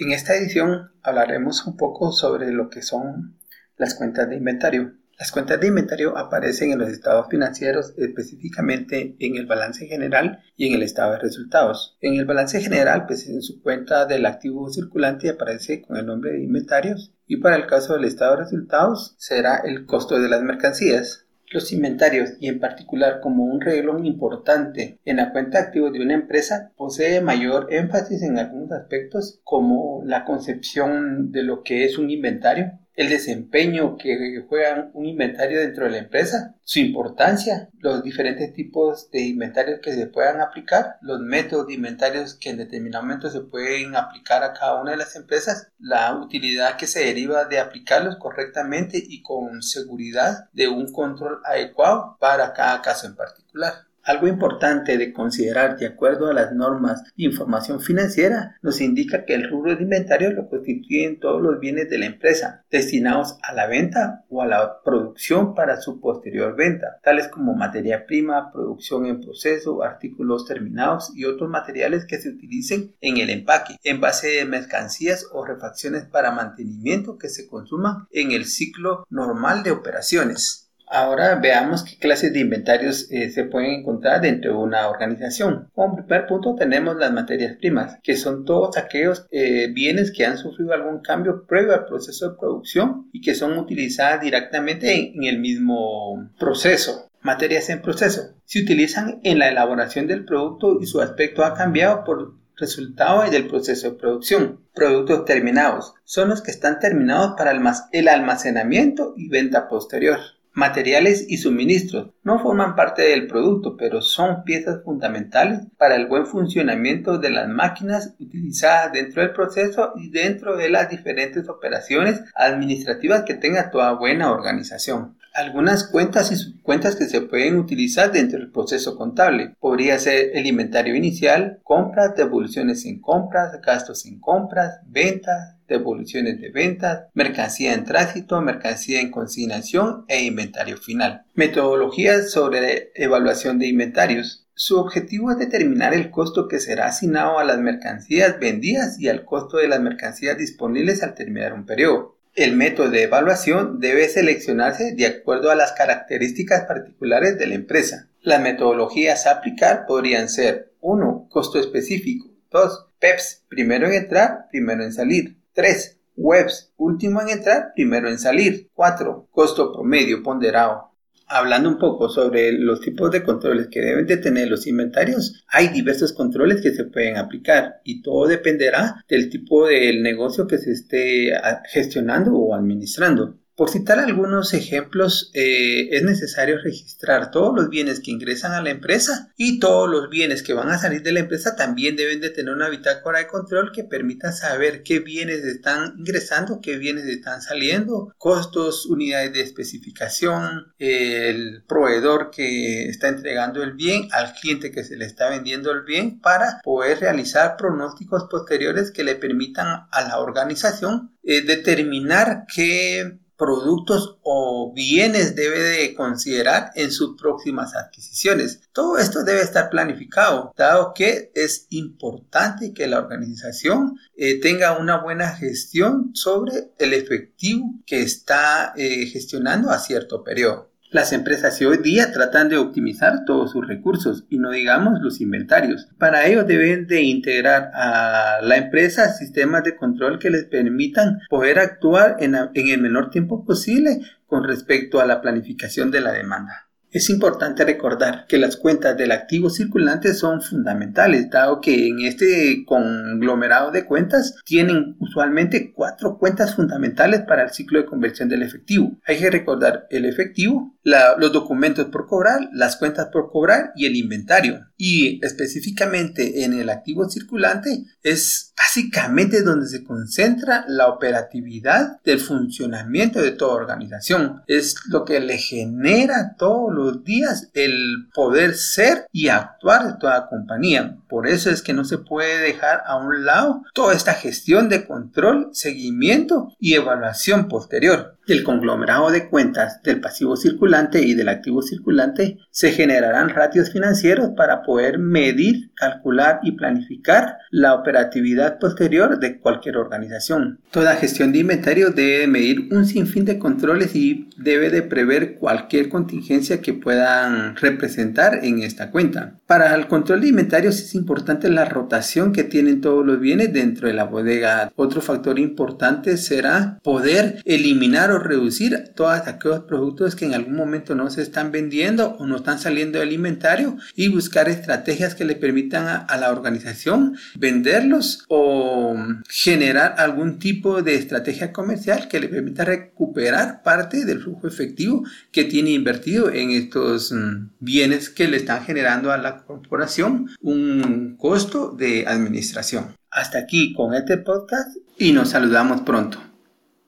En esta edición hablaremos un poco sobre lo que son las cuentas de inventario. Las cuentas de inventario aparecen en los estados financieros, específicamente en el balance general y en el estado de resultados. En el balance general, pues en su cuenta del activo circulante aparece con el nombre de inventarios y para el caso del estado de resultados será el costo de las mercancías. Los inventarios, y en particular como un renglón importante en la cuenta de activos de una empresa, posee mayor énfasis en algunos aspectos como la concepción de lo que es un inventario, el desempeño que juega un inventario dentro de la empresa, su importancia, los diferentes tipos de inventarios que se puedan aplicar, los métodos de inventarios que en determinado momento se pueden aplicar a cada una de las empresas, la utilidad que se deriva de aplicarlos correctamente y con seguridad de un control adecuado para cada caso en particular. Algo importante de considerar de acuerdo a las normas de información financiera nos indica que el rubro de inventario lo constituyen todos los bienes de la empresa destinados a la venta o a la producción para su posterior venta, tales como materia prima, producción en proceso, artículos terminados y otros materiales que se utilicen en el empaque, en base de mercancías o refacciones para mantenimiento que se consuman en el ciclo normal de operaciones. Ahora veamos qué clases de inventarios eh, se pueden encontrar dentro de una organización. Como primer punto tenemos las materias primas, que son todos aquellos eh, bienes que han sufrido algún cambio previo al proceso de producción y que son utilizadas directamente en, el mismo proceso. Materias en proceso. Se utilizan en la elaboración del producto y su aspecto ha cambiado por resultado del proceso de producción. Productos terminados son los que están terminados para el almacenamiento y venta posterior. Materiales y suministros. No forman parte del producto, pero son piezas fundamentales para el buen funcionamiento de las máquinas utilizadas dentro del proceso y dentro de las diferentes operaciones administrativas que tenga toda buena organización algunas cuentas y subcuentas que se pueden utilizar dentro del proceso contable. Podría ser el inventario inicial, compras, devoluciones en compras, gastos en compras, ventas, devoluciones de ventas, mercancía en tránsito, mercancía en consignación e inventario final. Metodologías sobre evaluación de inventarios. Su objetivo es determinar el costo que será asignado a las mercancías vendidas y al costo de las mercancías disponibles al terminar un periodo. El método de evaluación debe seleccionarse de acuerdo a las características particulares de la empresa. Las metodologías a aplicar podrían ser 1. Costo específico. 2. PEPS, primero en entrar, primero en salir. 3. Webs, último en entrar, primero en salir. 4. Costo promedio ponderado hablando un poco sobre los tipos de controles que deben de tener los inventarios, hay diversos controles que se pueden aplicar y todo dependerá del tipo del negocio que se esté gestionando o administrando. Por citar algunos ejemplos, eh, es necesario registrar todos los bienes que ingresan a la empresa y todos los bienes que van a salir de la empresa también deben de tener una bitácora de control que permita saber qué bienes están ingresando, qué bienes están saliendo, costos, unidades de especificación, el proveedor que está entregando el bien al cliente que se le está vendiendo el bien para poder realizar pronósticos posteriores que le permitan a la organización eh, determinar qué productos o bienes debe de considerar en sus próximas adquisiciones. Todo esto debe estar planificado, dado que es importante que la organización eh, tenga una buena gestión sobre el efectivo que está eh, gestionando a cierto periodo. Las empresas de hoy día tratan de optimizar todos sus recursos y no digamos los inventarios. Para ello deben de integrar a la empresa sistemas de control que les permitan poder actuar en, en el menor tiempo posible con respecto a la planificación de la demanda. Es importante recordar que las cuentas del activo circulante son fundamentales, dado que en este conglomerado de cuentas tienen usualmente cuatro cuentas fundamentales para el ciclo de conversión del efectivo. Hay que recordar el efectivo, los documentos por cobrar, las cuentas por cobrar y el inventario. Y específicamente en el activo circulante es básicamente donde se concentra la operatividad del funcionamiento de toda organización. Es lo que le genera todo los días el poder ser y actuar de toda compañía. Por eso es que no se puede dejar a un lado toda esta gestión de control, seguimiento y evaluación posterior. Del conglomerado de cuentas del pasivo circulante y del activo circulante se generarán ratios financieros para poder medir, calcular y planificar la operatividad posterior de cualquier organización. Toda gestión de inventario debe medir un sinfín de controles y debe de prever cualquier contingencia que puedan representar en esta cuenta. Para el control de inventarios es importante la rotación que tienen todos los bienes dentro de la bodega. Otro factor importante será poder eliminar o reducir todos aquellos productos que en algún momento no se están vendiendo o no están saliendo del inventario y buscar estrategias que le permitan a, a la organización venderlos o generar algún tipo de estrategia comercial que le permita recuperar parte del flujo efectivo que tiene invertido en estos mm, bienes que le están generando a la corporación un costo de administración. Hasta aquí con este podcast y nos saludamos pronto.